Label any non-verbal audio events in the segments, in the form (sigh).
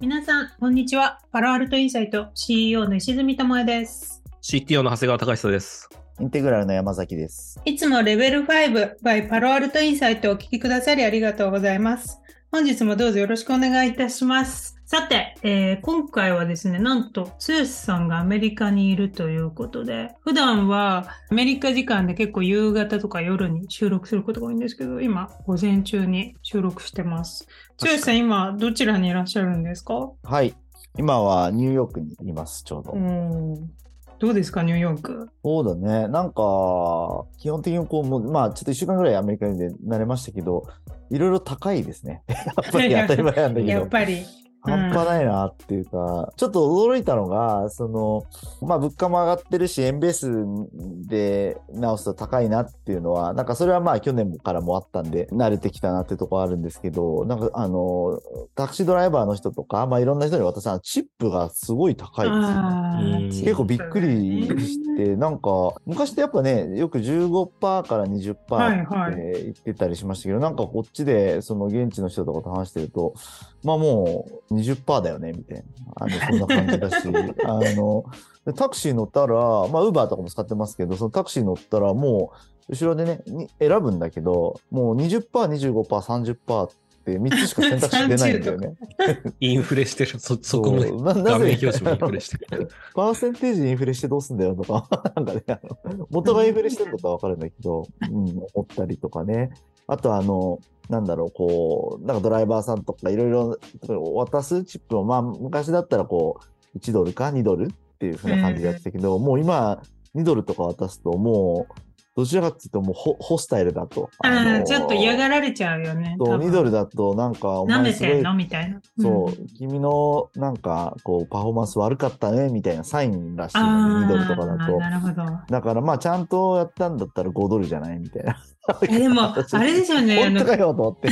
皆さん、こんにちは。パロアルトインサイト CEO の石積智恵です。CTO の長谷川隆久です。インテグラルの山崎です。いつもレベル5 by パロアルトインサイトをお聞きくださりありがとうございます。本日もどうぞよろしくお願いいたします。さて、えー今回はですね、なんと、剛さんがアメリカにいるということで、普段はアメリカ時間で結構夕方とか夜に収録することが多いんですけど、今、午前中に収録してます。剛さん、今、どちらにいらっしゃるんですか？はい。今はニューヨークにいます、ちょうど。うん。どうですか、ニューヨーク？そうだね。なんか、基本的にこう、もうまあ、ちょっと一週間ぐらいアメリカにで慣れましたけど、いろいろ高いですね。(laughs) やっぱり当たり前なんだけど。やっぱり。半端ないなっていうか、ちょっと驚いたのが、その、まあ物価も上がってるし、円ベースで直すと高いなっていうのは、なんかそれはまあ去年からもあったんで、慣れてきたなってとこあるんですけど、なんかあの、タクシードライバーの人とか、まあいろんな人に渡したチップがすごい高いですよね。結構びっくりして、なんか、昔ってやっぱね、よく15%から20%はいはい。って言ってたりしましたけど、なんかこっちで、その現地の人とかと話してると、まあもう20%だよね、みたいな。あの、そんな感じだし、(laughs) あの、でタクシー乗ったら、まあ、ウーバーとかも使ってますけど、そのタクシー乗ったらもう、後ろでね、に選ぶんだけど、もう20%、25%、30%って3つしか選択肢出ないんだよね。(laughs) インフレしてる。そ、(laughs) そこもねななぜ？インフレしてる。パーセンテージインフレしてどうすんだよとか、なんかね、元がインフレしてることはわかるんだけど、うん、思ったりとかね。あとあの、なんだろう、こう、なんかドライバーさんとかいろいろ渡すチップを、まあ昔だったらこう、1ドルか2ドルっていうふうな感じでやってたけど、もう今、2ドルとか渡すともう、どちらかっていうともうホホスタイルだと。あのーちょっと嫌がられちゃうよね。そう、2ドルだ。だとなんか、お舐め前すごいてんのみたいな。そう、ん君のなんかこうパフォーマンス悪かったねみたいなサインらしいね、2ドルとかだあ、と。なるほど。だからまあちゃんとやったんだったら5ドルじゃないみたいな。えでも、あれですよね。あの本当かよと思って。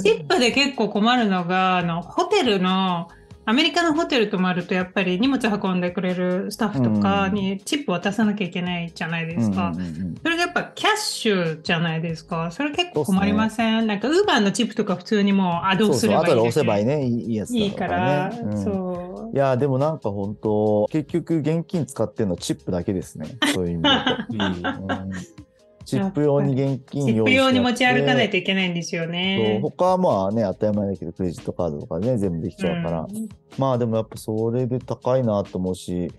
チップで結構困るのが、あの、ホテルの、アメリカのホテル泊まるとやっぱり荷物運んでくれるスタッフとかにチップ渡さなきゃいけないじゃないですか。うんうんうんうんそれがやっぱキャッシュじゃないですか。それ結構困りません、なんかウーバーのチップとか普通にもうアドそうそう、すればいい後で押だけせばいいね、いいやつだいいから、ね。うんそう。いや、でもなんか本当、結局現金使ってるのチップだけですね。そういう意味。(laughs) うんチップ用に現金チップ用に持ち歩かないとといけないんですよそうね。他はまあね、当たり前だけど、クレジットカードとかね、全部できちゃうから。うんまあでもやっぱそれで高いなと思うし、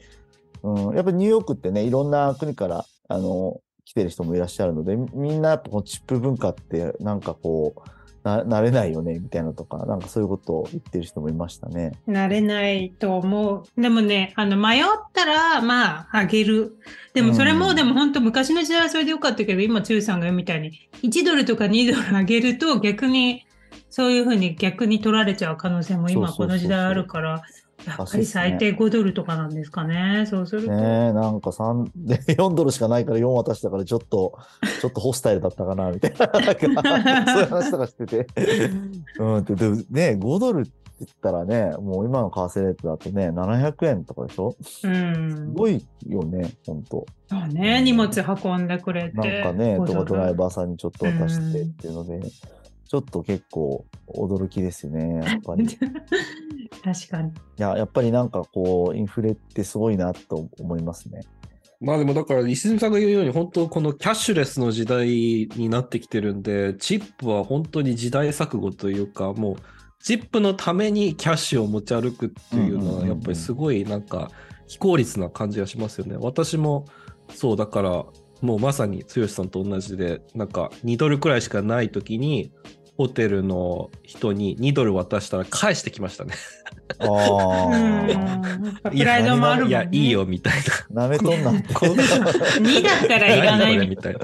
うん、やっぱニューヨークってね、いろんな国から、あの、来てる人もいらっしゃるので、みみんなやっぱこのチップ文化ってなんかこう、な慣れないよね、みたいなとか、なんかそういうことを言ってる人もいましたね。慣れないと思う。でもね、あの、迷ったら、まあ、あげる。でもそれも、うんでも本当昔の時代はそれでよかったけど、今、つゆさんが言うみたいに、1ドルとか2ドルあげると逆に、そういうふうに逆に取られちゃう可能性も今この時代あるから、やっぱり最低5ドルとかなんですかね。そうすると。ねえ、なんか3、で、4ドルしかないから4渡したからちょっと、(laughs) ちょっとホスタイルだったかな、みたいな。なんか (laughs) そういう話とかしてて。うん、で、でね、5ドルって言ったらね、もう今の為替レートだとね、700円とかでしょ？うんす。ごいよね、本当そうね、荷物運んでくれて。なんかね、5とかドライバーさんにちょっと渡してうんっていうので、ちょっと結構驚きですよね、やっぱり。い (laughs) 確かに。や、やっぱりなんかこう、インフレってすごいなと思いますね。まあでもだから、石積さんが言うように、本当このキャッシュレスの時代になってきてるんで、チップは本当に時代錯誤というか、もう、チップのためにキャッシュを持ち歩くっていうのは、やっぱりすごいなんか、非効率な感じがしますよね。私も、そう、だから、もうまさに剛さんと同じで、なんか2ドルくらいしかない時に、ホテルの人に2ドル渡したら返してきましたね。あうあ、ん。プライドもあるもん、ね。いや、いいよ、みたいな。なめとんなって。こんな2だったらいらないみたいな。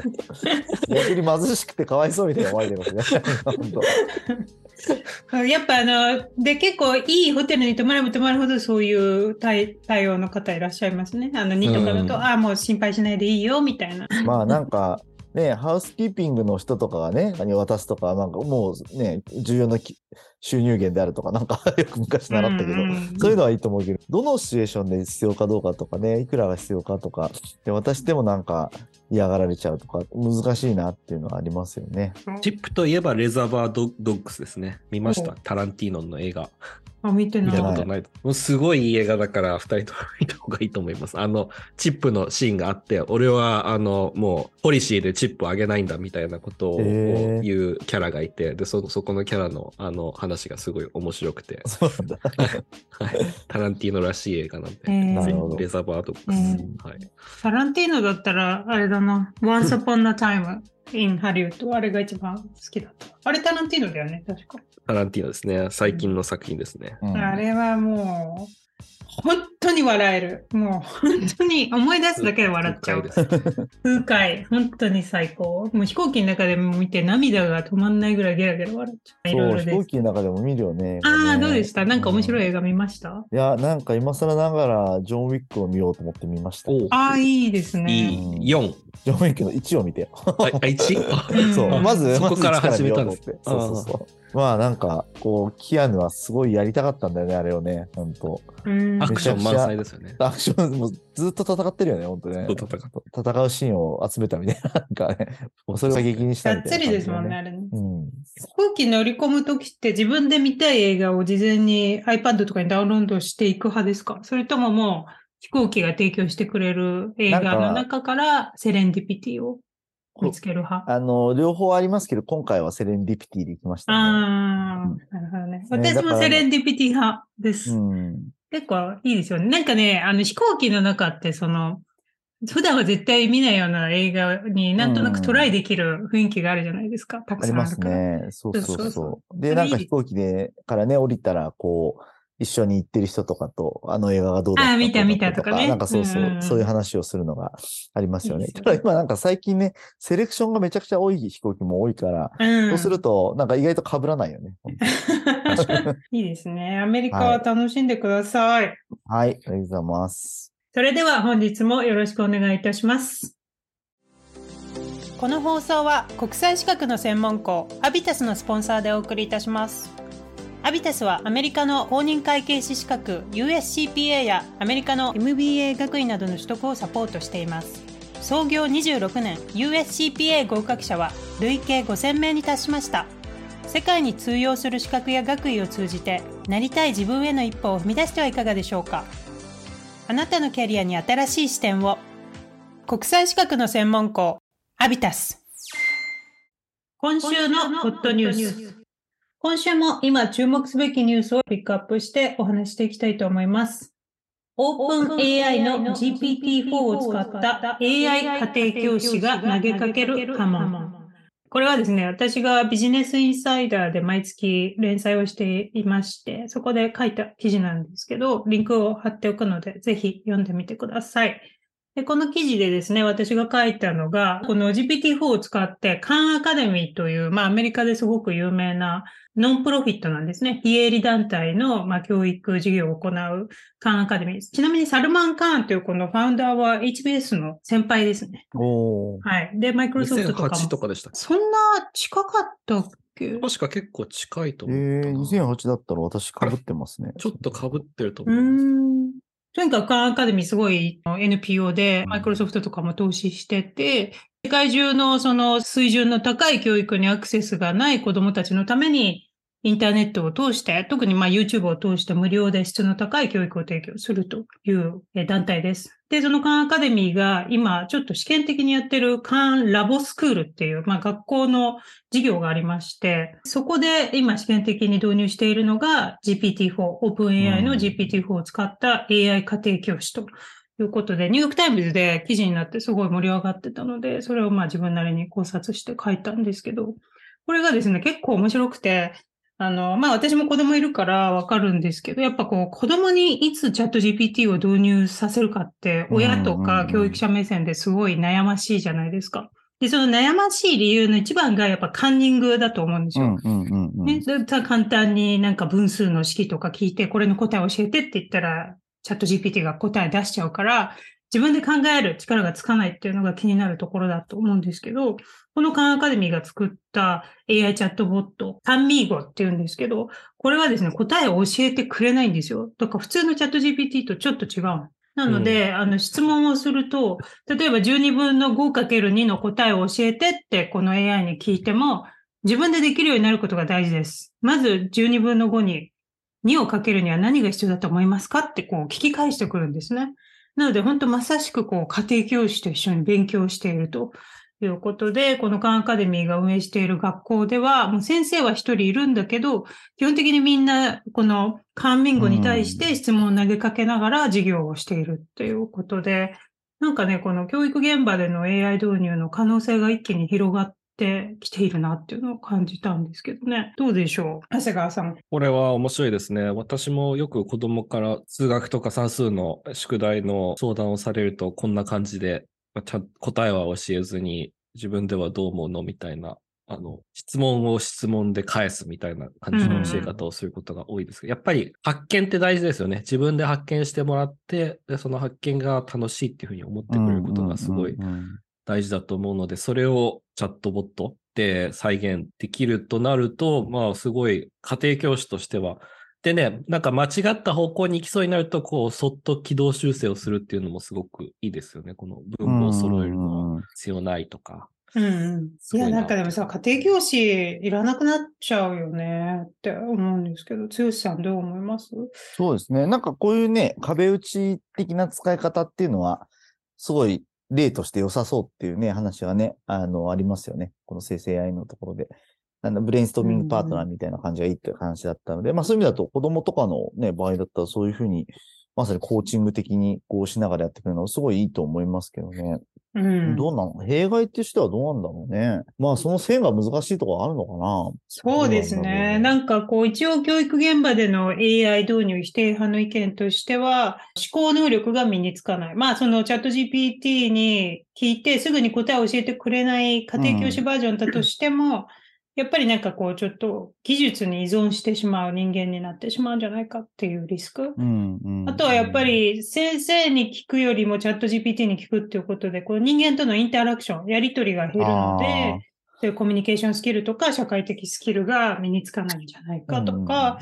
逆に貧しくてかわいそうみたいな終わりでますね。本当な。やっぱあの、で、結構いいホテルに泊まれば泊まるほどそういう対対応の方いらっしゃいますね。あの、2とかだと、うんああ、もう心配しないでいいよ、みたいな。まあなんか、ね、ハウスキーピングの人とかがね、に渡すとか、なんかもうね、重要な収入源であるとか、なんか (laughs) よく昔習ったけど、うんうんそういうのはいいと思うけど、どのシチュエーションで必要かどうかとかね、いくらが必要かとか、で渡してもなんか、嫌がられちゃうとか、難しいなっていうのはありますよね。チップといえばレザーバードドッグスですね。見ましおたタランティーノの映画。あ、見てない。見たことない。もうすごいいい映画だから、二人とも見た方がいいと思います。あの、チップのシーンがあって、俺は、あの、もう、ポリシーでチップをあげないんだみたいなことを言うキャラがいて、で、そ、そこのキャラの、あの、話がすごい面白くて、そうなんだ。(laughs) はい。タランティーノらしい映画なんで、なるほどひレザーバードッグス。うんはい。タランティーノだったら、あれだな。Once Upon a Time in Hollywood。あれが一番好きだった。あれタランティーノだよね、確か。タランティーノですね。最近の作品ですね。うんあれはもう、本当に笑える。もう、本当に思い出すだけで笑っちゃう。深いです風快。本当に最高。もう飛行機の中でも見て涙が止まんないぐらいゲラゲラ笑っちゃう。いろいそう。飛行機の中でも見るよね。ああ、ねどうでした？なんか面白い映画見ました、いや、なんか今更ながら、ジョン・ウィックを見ようと思って見ました。ああ、いいですいね。い。4。ジョン・ウィックの1を見てよ。あ、あ 1? うんそう、まず、そこから始めたんです一から見ようと思ってそうそうそう。まあなんか、こう、キアヌはすごいやりたかったんだよね、あれをね、本当うんアクション満載ですよね。アクション、もうずっと戦ってるよね、本当ね。ずっと戦戦うシーンを集めたみたいな、なんかね、(laughs) もうそれを過激にしたがっつみたいな、りですもんね、。あれね。うん。飛行機乗り込むときって自分で見たい映画を事前に iPad とかにダウンロードしていく派ですか？それとももう飛行機が提供してくれる映画の中からセレンディピティを？見つける派？あの、両方ありますけど、今回はセレンディピティで行きましたね。ああ、うんなるほどね。ね私もセレンディピティ派です。うん。結構いいですよね。なんかね、あの飛行機の中ってその、普段は絶対見ないような映画になんとなくトライできる雰囲気があるじゃないですか。たくありますさんあるから。ね。そうそうそうそうそそう。で、なんか飛行機で、からね、降りたら、こう、一緒に行ってる人とかと、あの映画がどうだったあ見たどうだった見たとかねなんかそうそう、うんそういう話をするのがありますよね。ねただ今なんか最近ね、セレクションがめちゃくちゃ多い飛行機も多いから、うんそうすると、なんか意外と被らないよね。(laughs) いいですね。アメリカは楽しんでください。はい、ありがとうございます。それでは本日もよろしくお願いいたします。この放送は国際資格の専門校アビタスのスポンサーでお送りいたします。アビタスはアメリカの公認会計士資格 USCPA やアメリカの MBA 学位などの取得をサポートしています。創業26年 USCPA 合格者は累計5000名に達しました。世界に通用する資格や学位を通じてなりたい自分への一歩を踏み出してはいかがでしょうかあなたのキャリアに新しい視点を国際資格の専門校アビタス今週のホットニュース今週も今注目すべきニュースをピックアップしてお話していきたいと思います。オープン AI の GPT-4 を使った AI 家庭教師が投げかける波紋。これはですね、私がビジネスインサイダーで毎月連載をしていまして、そこで書いた記事なんですけど、リンクを貼っておくので、ぜひ読んでみてください。でこの記事でですね、私が書いたのが、この GPT-4 を使って、カンアカデミーという、まあアメリカですごく有名なノンプロフィットなんですね。非営利団体の、まあ、教育事業を行うカンアカデミーです。ちなみにサルマン・カーンというこのファウンダーは HBS の先輩ですね。おー。はい。で、マイクロソフトとかも。2008とかでしたそんな近かったっけ？確か結構近いとえ思う。ー、2008だったら私被ってますね。ちょっと被ってると思います。ん。とにかくカンアカデミーすごい NPO でうんマイクロソフトとかも投資してて、世界中のその水準の高い教育にアクセスがない子供たちのためにインターネットを通して、特にまあ YouTube を通して無料で質の高い教育を提供するという団体です。で、そのカンアカデミーが今ちょっと試験的にやってるカンラボスクールっていう、まあ学校の事業がありまして、そこで今試験的に導入しているのが GPT-4、OpenAI の GPT-4 を使った AI 家庭教師ということで、ニューヨークタイムズで記事になってすごい盛り上がってたので、それをまあ自分なりに考察して書いたんですけど、これがですね、結構面白くて、あの、まあ私も子供いるからわかるんですけど、やっぱこう子供にいつチャット GPT を導入させるかって、親とか教育者目線ですごい悩ましいじゃないですか。で、その悩ましい理由の一番がやっぱカンニングだと思うんですよ。ね、簡単になんか分数の式とか聞いて、これの答えを教えてって言ったら、チャット GPT が答え出しちゃうから、自分で考える力がつかないっていうのが気になるところだと思うんですけど、このカンアカデミーが作った AI チャットボット、タンミーゴっていうんですけど、これはですね、答えを教えてくれないんですよ。だから普通のチャット GPT とちょっと違う。なので、あの質問をすると、例えば12分の 5×2 の答えを教えてってこの AI に聞いても、自分でできるようになることが大事です。まず12分の5に2をかけるには何が必要だと思いますか？ってこう聞き返してくるんですね。なので本当まさしくこう家庭教師と一緒に勉強しているということで、このカンアカデミーが運営している学校では、もう先生は一人いるんだけど、基本的にみんなこのカンミンゴに対して質問を投げかけながら授業をしているということで、なんかね、この教育現場での AI 導入の可能性が一気に広がってきているなっていうのを感じたんですけどね。どうでしょう長谷川さん。これは面白いですね。私もよく子供から数学とか算数の宿題の相談をされると、こんな感じで、ちゃん答えは教えずに、自分ではどう思うのみたいな、あの、質問を質問で返すみたいな感じの教え方をすることが多いですけど、やっぱり発見って大事ですよね。自分で発見してもらって、でその発見が楽しいっていうふうに思ってくれることがすごい大事だと思うので、それをチャットボットで再現できるとなると、まあ、すごい家庭教師としては、でね、なんか間違った方向に行きそうになると、こう、そっと軌道修正をするっていうのもすごくいいですよね。この文法を揃えるのは必要ないとか。うんうん。いや、ななんかでもさ、家庭教師いらなくなっちゃうよねって思うんですけど、剛さんどう思います？そうですね。なんかこういうね、壁打ち的な使い方っていうのは、すごい例として良さそうっていうね、話がね、あの、ありますよね。この生成 AI のところで。なんだブレインストーミングパートナーみたいな感じがいいっていう話だったので、まあそういう意味だと子供とかのね、場合だったらそういうふうに、まさにコーチング的にこうしながらやってくるのはすごいいいと思いますけどね。うん。どうなの弊害ってしてはどうなんだろうね。まあその線が難しいところあるのかな。そうですね。ねなんかこう、一応教育現場での AI 導入否定派の意見としては、思考能力が身につかない。まあ、そのチャット GPT に聞いてすぐに答えを教えてくれない家庭教師バージョンだとしても、やっぱりなんかこう、ちょっと技術に依存してしまう人間になってしまうんじゃないかっていうリスク。うん、うん。あとはやっぱり先生に聞くよりもチャット GPT に聞くっていうことで、こう人間とのインタラクション、やりとりが減るので、そういうコミュニケーションスキルとか社会的スキルが身につかないんじゃないかとか、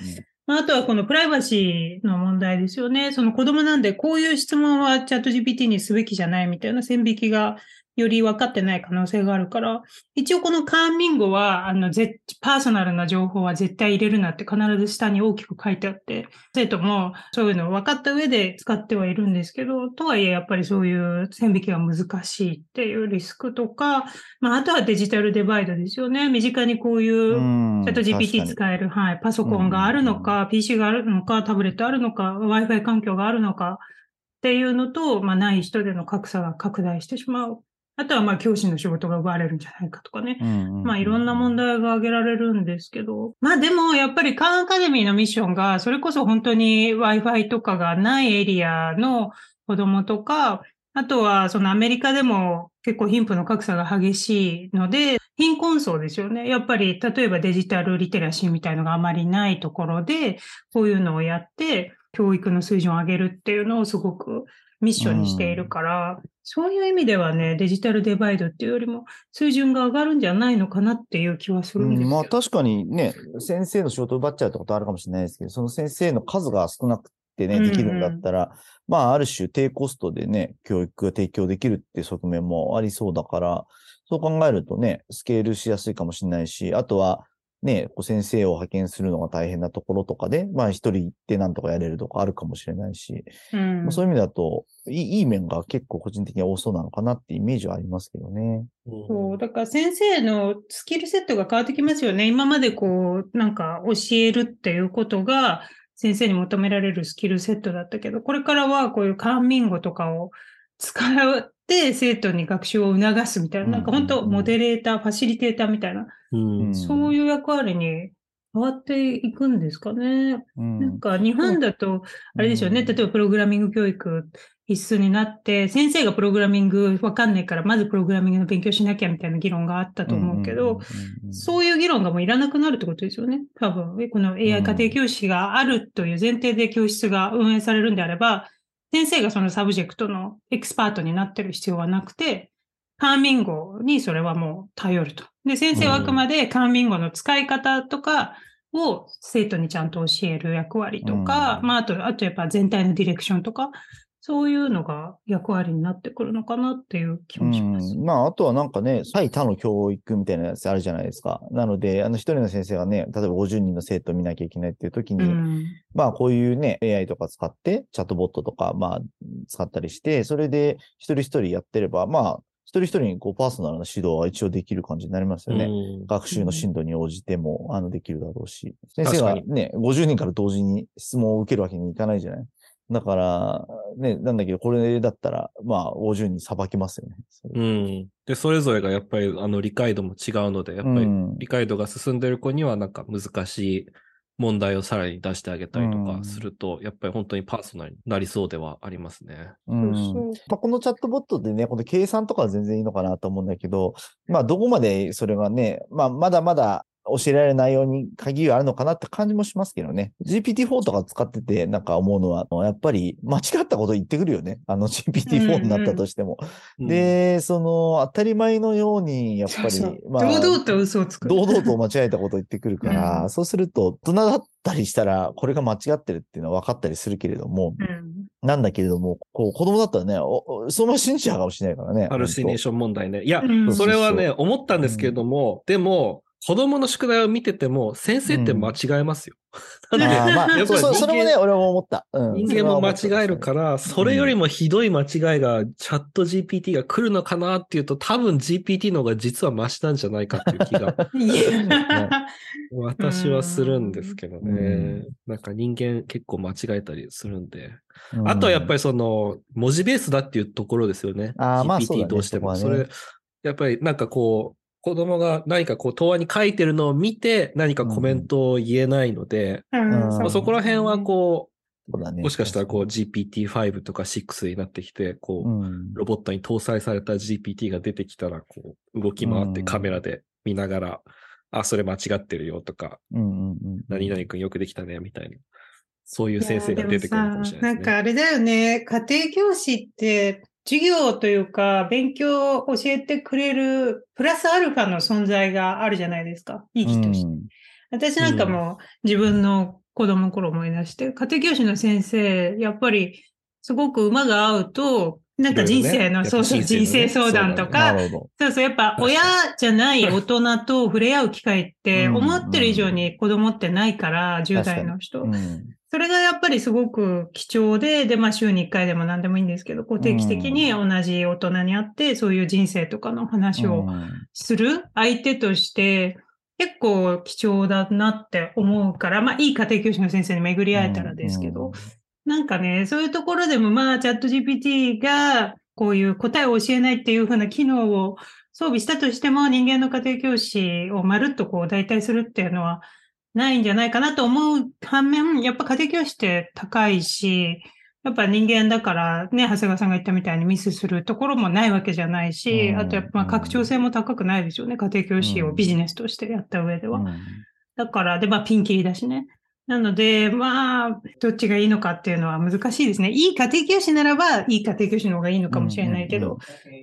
ああとはこのプライバシーの問題ですよね。その子供なんでこういう質問はチャット GPT にすべきじゃないみたいな線引きがより分かってない可能性があるから、一応このカーミンゴは、あの、ぜパーソナルな情報は絶対入れるなって必ず下に大きく書いてあって、生徒もそういうのを分かった上で使ってはいるんですけど、とはいえやっぱりそういう線引きが難しいっていうリスクとか、まああとはデジタルデバイドですよね。身近にこういううんチャット GPT 使える、はい、パソコンがあるのか、PC があるのか、タブレットあるのか、Wi-Fi 環境があるのかっていうのと、まあ、ない人での格差が拡大してしまう。あとは、まあ、教師の仕事が奪われるんじゃないかとかね。まあ、いろんな問題が挙げられるんですけど。まあ、でも、やっぱりカンアカデミーのミッションが、それこそ本当に Wi-Fi とかがないエリアの子供とか、あとは、そのアメリカでも結構貧富の格差が激しいので、貧困層ですよね。やっぱり、例えばデジタルリテラシーみたいのがあまりないところで、こういうのをやって、教育の水準を上げるっていうのをすごくミッションにしているから、そういう意味ではね、デジタルデバイドっていうよりも、水準が上がるんじゃないのかなっていう気はするんですよ。うんまあ確かにね、先生の仕事を奪っちゃうってことはあるかもしれないですけど、その先生の数が少なくてね、うんうんできるんだったら、まあある種低コストでね、教育が提供できるっていう側面もありそうだから、そう考えるとね、スケールしやすいかもしれないし、あとはね、こう先生を派遣するのが大変なところとかで、まあ一人行ってなんとかやれるとかあるかもしれないし、うんまあ、そういう意味だといい、いい面が結構個人的には多そうなのかなってイメージはありますけどね。そう、だから先生のスキルセットが変わってきますよね。今までこう、なんか教えるっていうことが先生に求められるスキルセットだったけど、これからはこういうカンミンゴとかを使って生徒に学習を促すみたいな、なんか本当モデレーター、ファシリテーターみたいな、そういう役割に変わっていくんですかね。うん。なんか日本だと、あれですよね、うん。例えばプログラミング教育必須になって、先生がプログラミングわかんないから、まずプログラミングの勉強しなきゃみたいな議論があったと思うけど、そういう議論がもういらなくなるってことですよね。多分、この AI 家庭教師があるという前提で教室が運営されるんであれば、先生がその subject のエキスパートになってる必要はなくて、 Khanmigo にそれはもう頼ると。で、先生はあくまで Khanmigo の使い方とかを生徒にちゃんと教える役割とか、うんまあ、あと、あとやっぱ全体のディレクションとか、そういうのが役割になってくるのかなっていう気もします。うん、まあ、あとはなんかね、最多の教育みたいなやつあるじゃないですか。なので、あの、一人の先生がね、例えば50人の生徒を見なきゃいけないっていう時に、うんまあ、こういうね、AI とか使って、チャットボットとか、まあ、使ったりして、それで一人一人やってれば、まあ、一人一人にこうパーソナルな指導は一応できる感じになりますよね。うん学習の進度に応じても、あの、できるだろうし。先生がね、50人から同時に質問を受けるわけにいかないじゃないだから、ね、なんだけど、これだったら、まあ、50人さばきますよね。うん。で、それぞれがやっぱり、あの、理解度も違うので、やっぱりうん理解度が進んでる子には、なんか難しい問題をさらに出してあげたりとかうんすると、やっぱり本当にパーソナルになりそうではありますね。うんまあ、このチャットボットでね、この計算とかは全然いいのかなと思うんだけど、まあ、どこまでそれがね、まあ、まだまだ教えられる内容に鍵があるのかなって感じもしますけどね。GPT-4 とか使ってて、なんか思うのは、やっぱり間違ったこと言ってくるよね。あの GPT-4 になったとしても。うん、で、その、当たり前のように、やっぱり、そうそうまあ、堂々と嘘をつく。堂々と間違えたこと言ってくるから、うんそうすると、大人だったりしたら、これが間違ってるっていうのは分かったりするけれども、うんなんだけれども、こう、子供だったらね、そのまま信じちゃうかもしれないからね。ハルシネーション問題ね。いや、うんそれはね、思ったんですけれども、でも、子供の宿題を見てても、先生って間違えますよ。あ (laughs) なんでーまあ、やっぱりそれもね、俺も思った。うん人間も間違えるから、それよりもひどい間違いがチャット GPT が来るのかなっていうと、多分 GPT の方が実はマシなんじゃないかっていう気が (laughs) (laughs) 私はするんですけどうんね。なんか人間結構間違えたりするんで。うんあとはやっぱりその文字ベースだっていうところですよね。あーまあそうねどうしても。それ、やっぱりなんかこう、子供が何かこう、答案に書いてるのを見て何かコメントを言えないので、うんまあそこら辺はこう、もしかしたらこう GPT-5 とか6になってきて、こう、うん。ロボットに搭載された GPT が出てきたら、こう、動き回ってうん。カメラで見ながら、あ、それ間違ってるよとか、うんうんうん何々くんよくできたね、みたいな。そういう先生が出てくるかもしれなんないですね。かあれだよね、家庭教師って授業というか勉強を教えてくれるプラスアルファの存在があるじゃないですか。生きとして。私なんかも自分の子供の頃思い出して、家庭教師の先生、やっぱりすごく馬が合うと、なんか人生の、そうそう、人生のね。人生相談となか。そうそう、やっぱ親じゃない大人と触れ合う機会ってうん。思ってる以上に子供ってないから、10代の人。うんそれがやっぱりすごく貴重で、で、まあ週に1回でも何でもいいんですけど、こう定期的に同じ大人に会って、そういう人生とかの話をする相手として、結構貴重だなって思うから、まあいい家庭教師の先生に巡り会えたらですけど、なんかね、そういうところでもまあチャット GPT がこういう答えを教えないっていう風な機能を装備したとしても人間の家庭教師をまるっとこう代替するっていうのはないんじゃないかなと思う反面、やっぱ家庭教師って高いし、やっぱ人間だからね、長谷川さんが言ったみたいにミスするところもないわけじゃないし、うんあとやっぱまあ拡張性も高くないですよね、家庭教師をビジネスとしてやった上では。うんだから、で、まあ、ピンキリだしね。なので、まあ、どっちがいいのかっていうのは難しいですね。いい家庭教師ならば、いい家庭教師の方がいいのかもしれないけど、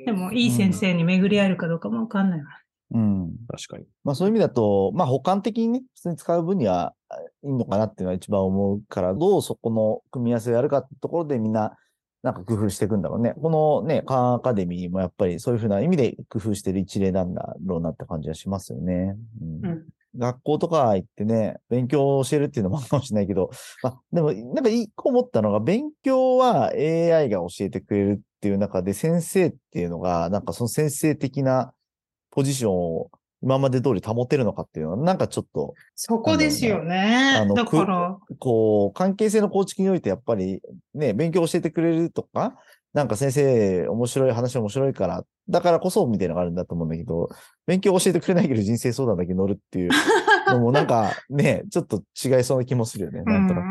でも、いい先生に巡り合えるかどうかもわかんないわ。うん。確かに。まあそういう意味だと、まあ補完的にね、普通に使う分にはいいのかなっていうのは一番思うから、どうそこの組み合わせをやるかってところでみんな、なんか工夫していくんだろうね。このね、カーンアカデミーもやっぱりそういうふうな意味で工夫してる一例なんだろうなって感じはしますよね。うんうん学校とか行ってね、勉強を教えるっていうのもあるかもしれないけど、(laughs) まあ、でも、なんか一個思ったのが、勉強は AI が教えてくれるっていう中で、先生っていうのが、なんかその先生的なポジションを今まで通り保てるのかっていうのは、なんかちょっと、そこですよね。あ。のだから、こう、関係性の構築において、やっぱりね、勉強教えてくれるとか、なんか先生、面白い話面白いから、だからこそみたいなのがあるんだと思うんだけど、勉強教えてくれないけど人生相談だけ乗るっていう (laughs) のもなんかね、ちょっと違いそうな気もするよね、なんとな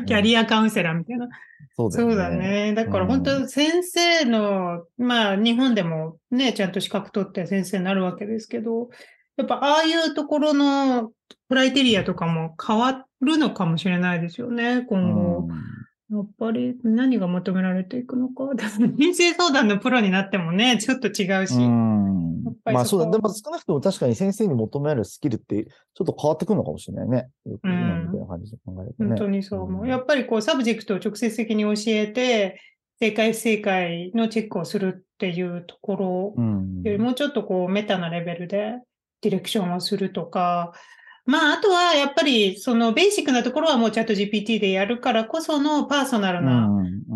く (laughs) キャリアカウンセラーみたいな。そうだよね。そうだね。だからうん本当先生の、まあ日本でもね、ちゃんと資格取って先生になるわけですけど、やっぱああいうところのクライテリアとかも変わるのかもしれないですよね、今後。やっぱり何が求められていくのか？(laughs) 人生相談のプロになってもね、ちょっと違うし。うんやっぱりまあそうだ。でも少なくとも確かに先生に求めるスキルってちょっと変わってくるのかもしれないね。よく今みたいな感じで考えるとね。本当にそう思う。んやっぱりこう subject を直接的に教えて、正解不正解のチェックをするっていうところうんよりもうちょっとこうメタなレベルでディレクションをするとか、まああとはやっぱりそのベーシックなところはもうチャット GPT でやるからこそのパーソナルな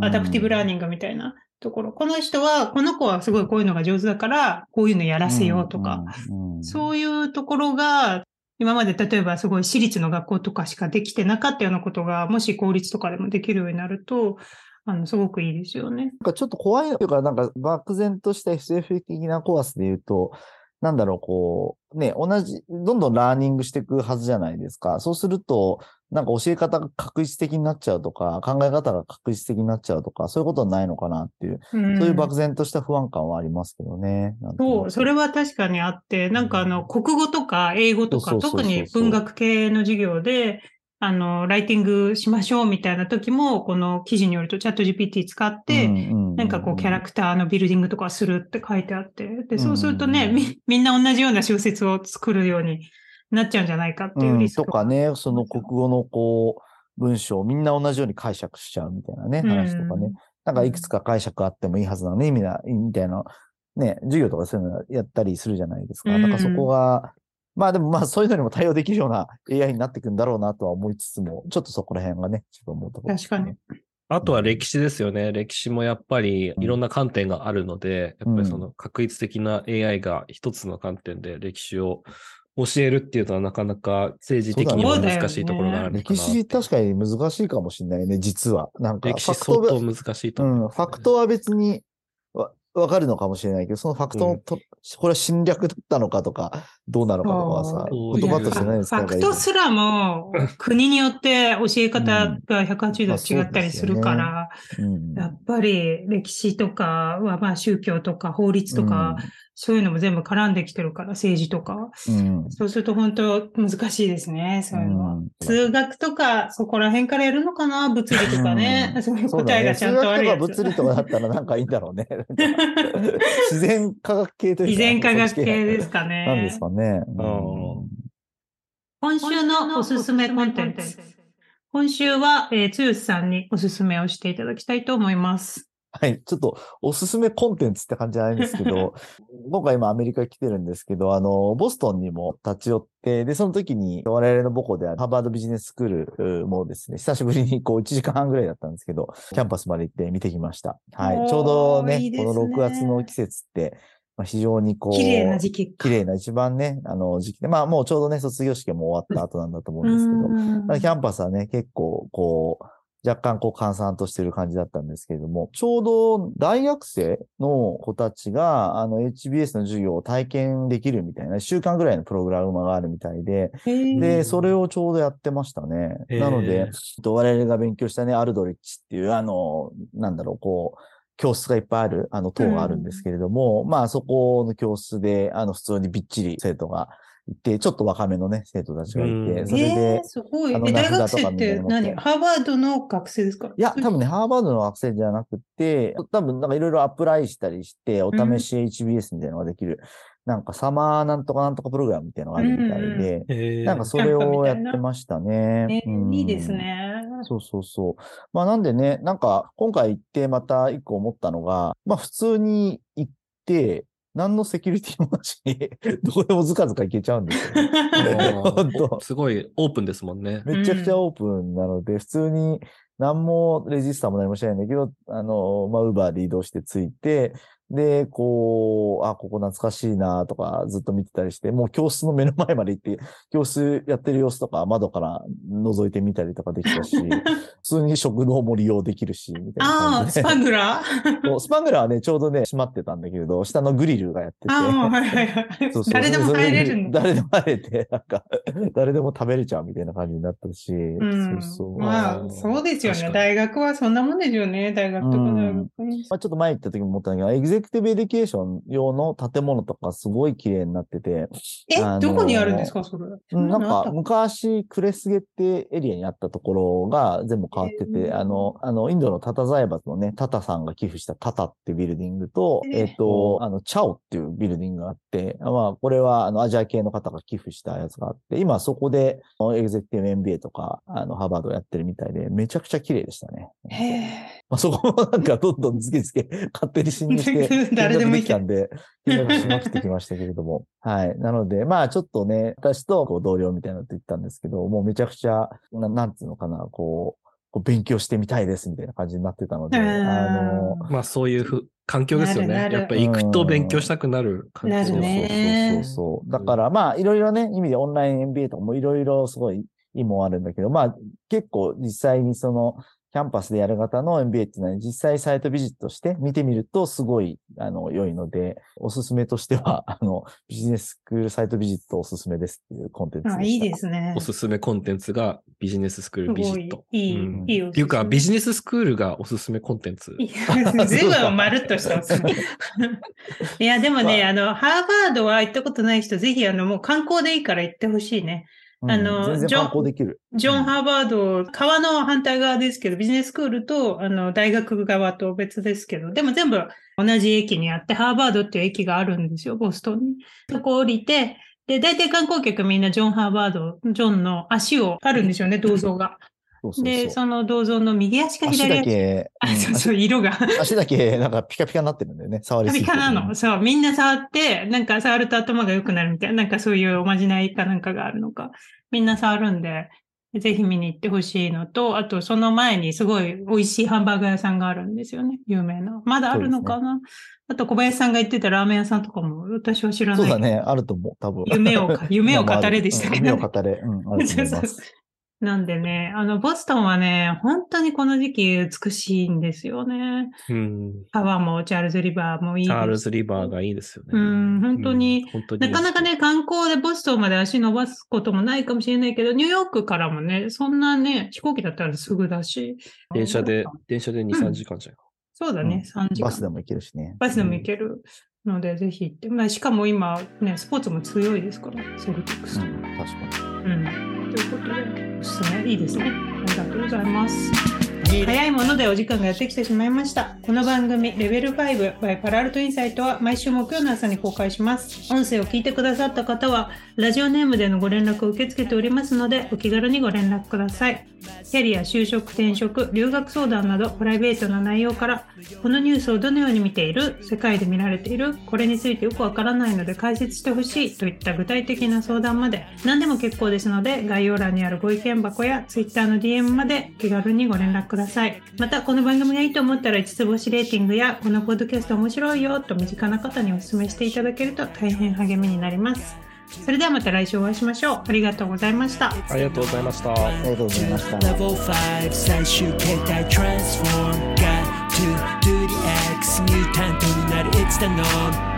adaptive learning みたいなところ、この人は、この子はすごいこういうのが上手だから、こういうのやらせようとか、うん、そういうところが、今まで例えばすごい私立の学校とかしかできてなかったようなことが、もし公立とかでもできるようになると、あの、すごくいいですよね。なんかちょっと怖いというか、なんか漠然とした SF 的なコースで言うと、なんだろう、こう、ね、同じ、どんどん learning していくはずじゃないですか。そうすると、なんか教え方が確実的になっちゃうとか、考え方が確実的になっちゃうとか、そういうことはないのかなっていう、うんそういう漠然とした不安感はありますけどね。そう、それは確かにあって、なんかあの、国語とか英語とか、特に文学系の授業で、あの、ライティングしましょうみたいな時も、この記事によるとチャット GPT 使って、なんかこうキャラクターのビルディングとかするって書いてあって、で、そうするとね、うんみ、みんな同じような小説を作るようになっちゃうんじゃないかっていうリスク。がとかね、その国語のこう、文章をみんな同じように解釈しちゃうみたいなね、うん。話とかね。なんかいくつか解釈あってもいいはずなのに、みな、みたいな、ね、授業とかそういうのやったりするじゃないですか。うん。なんかそこが、まあでもまあそういうのにも対応できるような AI になっていくんだろうなとは思いつつも、ちょっとそこら辺がね、ちょっと思うところね、確かに。あとは歴史ですよね。歴史もやっぱりいろんな観点があるので、うんやっぱりその確率的な AI が一つの観点で歴史を教えるっていうのはなかなか政治的にも難しいところがあるのか歴な。史確かに難しいかもしれないね、実は。なんか、歴史相当難しいとうん、ファクトは別にわわかるのかもしれないけど、そのファクトのと、これは侵略だったのかとか、どうなのかとかはさ、言葉として何ですか。ファクトすらも国によって教え方が180まあ度違ったりするから、うん。やっぱり歴史とかはまあ宗教とか法律とか、そういうのも全部絡んできてるから、政治とか。うん、うんそうすると本当難しいですね、そういうのは。うん数学とか、そこら辺からやるのかな物理とかね。うん (laughs) そういう。答えがちゃんとあるやつ。数学とか物理とかだったらなんかいいんだろうね。(laughs) 自然科学系というか。自然科学系でですかね。なんですかね。うん今週のおすすめコンテンツ。今週は、えー、つよしさんにおすすめをしていただきたいと思います。はい。ちょっと、おすすめコンテンツって感じじゃないんですけど、(laughs) 僕は今アメリカ来てるんですけど、あの、ボストンにも立ち寄って、で、その時に我々の母校であるハーバードビジネススクールもですね、久しぶりにこう1時間半ぐらいだったんですけど、キャンパスまで行って見てきました。はい。ちょうどねいいねこの6月の季節って、まあ、非常にこう、綺麗な時期か。綺麗な一番ね、あの時期で、まあもうちょうどね、卒業式も終わった後なんだと思うんですけど、キャンパスはね、結構、若干こう閑散としてる感じだったんですけれども、ちょうど大学生の子たちが、あの HBS の授業を体験できるみたいな、1週間ぐらいのプログラムがあるみたいで、で、それをちょうどやってましたね。なので、えっと我々が勉強したね、アルドリッチっていう、あの、なんだろう、こう、教室がいっぱいある、あの、塔があるんですけれども、まあ、そこの教室で、あの、普通にびっちり生徒がいて、ちょっと若めのね、生徒たちがいて、うん。それでえー、すごい。あのえ、大学生って何？ハーバードの学生ですか？いや、多分ね、ハーバードの学生じゃなくて、多分なんかいろいろアプライしたりして、お試し HBS みたいなのができる、なんかサマーなんとかなんとかプログラムみたいなのがあるみたいで、へー。なんかそれをやってましたね。えーうん。いいですね。そうそうそう。まあなんでね、なんか今回行ってまた一個思ったのが、まあ普通に行って、何のセキュリティもなしに、(laughs) どこでもずかずか行けちゃうんですよすごいオープンですもんね。めちゃくちゃオープンなので、普通に何もレジスターも何もしないんだけど、あの、まあ、ウーバーで移動して着いて、で、こう、あ、ここ懐かしいなとかずっと見てたりして、もう教室の目の前まで行って、教室やってる様子とか窓から覗いてみたりとかできたし、(laughs) 普通に食堂も利用できるし、みたいなああ。スパグラ？そうスパングラ (laughs) ーはね、ちょうどね、閉まってたんだけれど、下のグリルがやってて。ああ、はいはいはい。(laughs) そうそう誰でも入れるんだ。誰でも入れて、なんか、誰でも食べれちゃうみたいな感じになったし、うんそうそう。まあ、そうですよね。大学はそんなもんですよね。大学とか大学ね。まあ、ちょっと前行った時も思ったんだけど、 executive education 用の建物とかすごい綺麗になってて、え、あのーどこにあるんですか、それ。うんなんか昔 Kresge ってエリアにあったところが全部変わってて、へーあの、あの、インドのタタ財閥のね、タタさんが寄付したタタってビルディングと、へーえっ、と、あの、チャオっていうビルディングがあって、まあ、これはあのアジア系の方が寄付したやつがあって、今そこでエグゼクティブ MBA とか、あの、ハーバードやってるみたいで、めちゃくちゃ綺麗でしたね。へえ。まあ、そこもなんかどんどんズケズケ勝手に侵入して、(laughs) 誰でもいい見学できたんで、見学しまくってきましたけれども。(laughs) はい。なので、まあちょっとね、私とこう同僚みたいなのと言ったんですけど、もうめちゃくちゃ、ななんつうのかな、こう、こう勉強してみたいですみたいな感じになってたので、うんあの、まあそういうふ環境ですよね。なるなるやっぱり行くと勉強したくなる環境なるそうそうねそうそうそう。だからまあいろいろね、意味でオンライン MBA とかもいろいろすごいいいもんあるんだけど、まあ結構実際にその、キャンパスでやる型の MBA っていうのは実際サイトビジットして見てみるとすごい、あの、良いので、おすすめとしては、(laughs) あの、ビジネススクールサイトビジットおすすめですっていうコンテンツでした。あ、いいですねお。すすめコンテンツがビジネススクールビジット。いい、うんいいよ。っていうか、ビジネススクールがおすすめコンテンツ。いや全部まるっとしたおすすめ。(laughs) いや、でもね、あの、ハーバードは行ったことない人、ぜひ、あの、もう観光でいいから行ってほしいね。うんあの全然ジョン観光できる。ジョン・うんハーバード、川の反対側ですけど、ビジネススクールと、あの、大学側と別ですけど、でも全部同じ駅にあって、ハーバードっていう駅があるんですよ、ボストンに。そこ降りて、で、大体観光客みんなジョン・ハーバード、ジョンの足をあるんですよね、銅像が。そうそうそうで、その銅像の右足か足左足。だけ、(laughs) あ、うんそうそう、色が。足足だけなんかピカピカになってるんだよね。触りカすぎて。ピカなの。そう、みんな触って、なんか触ると頭が良くなるみたいな、なんかそういうおまじないかなんかがあるのか。みんな触るんで、ぜひ見に行ってほしいのと、あとその前にすごい美味しいハンバーガー屋さんがあるんですよね。有名な。まだあるのかな、あと小林さんが言ってたラーメン屋さんとかも私は知らない。そうだね。あると思う。多分。夢をか (laughs) 夢を語れでしたけどねうん夢を語れ。うん、あると思い (laughs) そうそうます。なんでね、あの、ボストンはね、本当にこの時期美しいんですよね。うん。川もチャールズリバーもいいです。チャールズリバーがいいですよね。うん、本当に、うん、本当になかなかね、観光でボストンまで足伸ばすこともないかもしれないけど、ニューヨークからもね、そんなね、飛行機だったらすぐだし。電車で、電車で2、3時間じゃん。そうだね、3時間。バスでも行けるしね。バスでも行けるので、ぜひ行って。まあ、しかも今、ね、スポーツも強いですから、セルティックスと。うん、確かに。うん。ということで、おすすめいいですね。ありがとうございます。早いものでお時間がやってきてしまいました。この番組、レベル5 by パラルトインサイトは毎週木曜の朝に公開します。音声を聞いてくださった方は、ラジオネームでのご連絡を受け付けておりますので、お気軽にご連絡ください。キャリア、就職、転職、留学相談など、プライベートな内容から、このニュースをどのように見ている、世界で見られている、これについてよくわからないので解説してほしいといった具体的な相談まで、何でも結構ですので、概要欄にあるご意見箱や Twitter の DM まで気軽にご連絡ください。また、この番組がいいと思ったら5つ星レーティングや、このポッドキャスト面白いよと身近な方にお勧めしていただけると大変励みになります。それではまた来週お会いしましょう。ありがとうございました。ありがとうございました。ありがとうございました。Level 5最終形態 Transform Got to do the X ミュータントになる It's the norm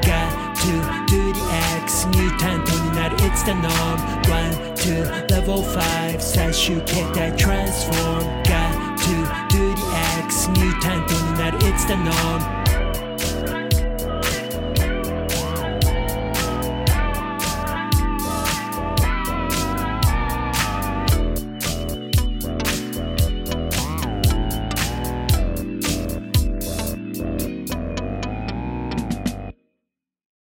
になる It's the norm One, two, level 5最終形態 Transform Got to do the X ミュータントになる It's the norm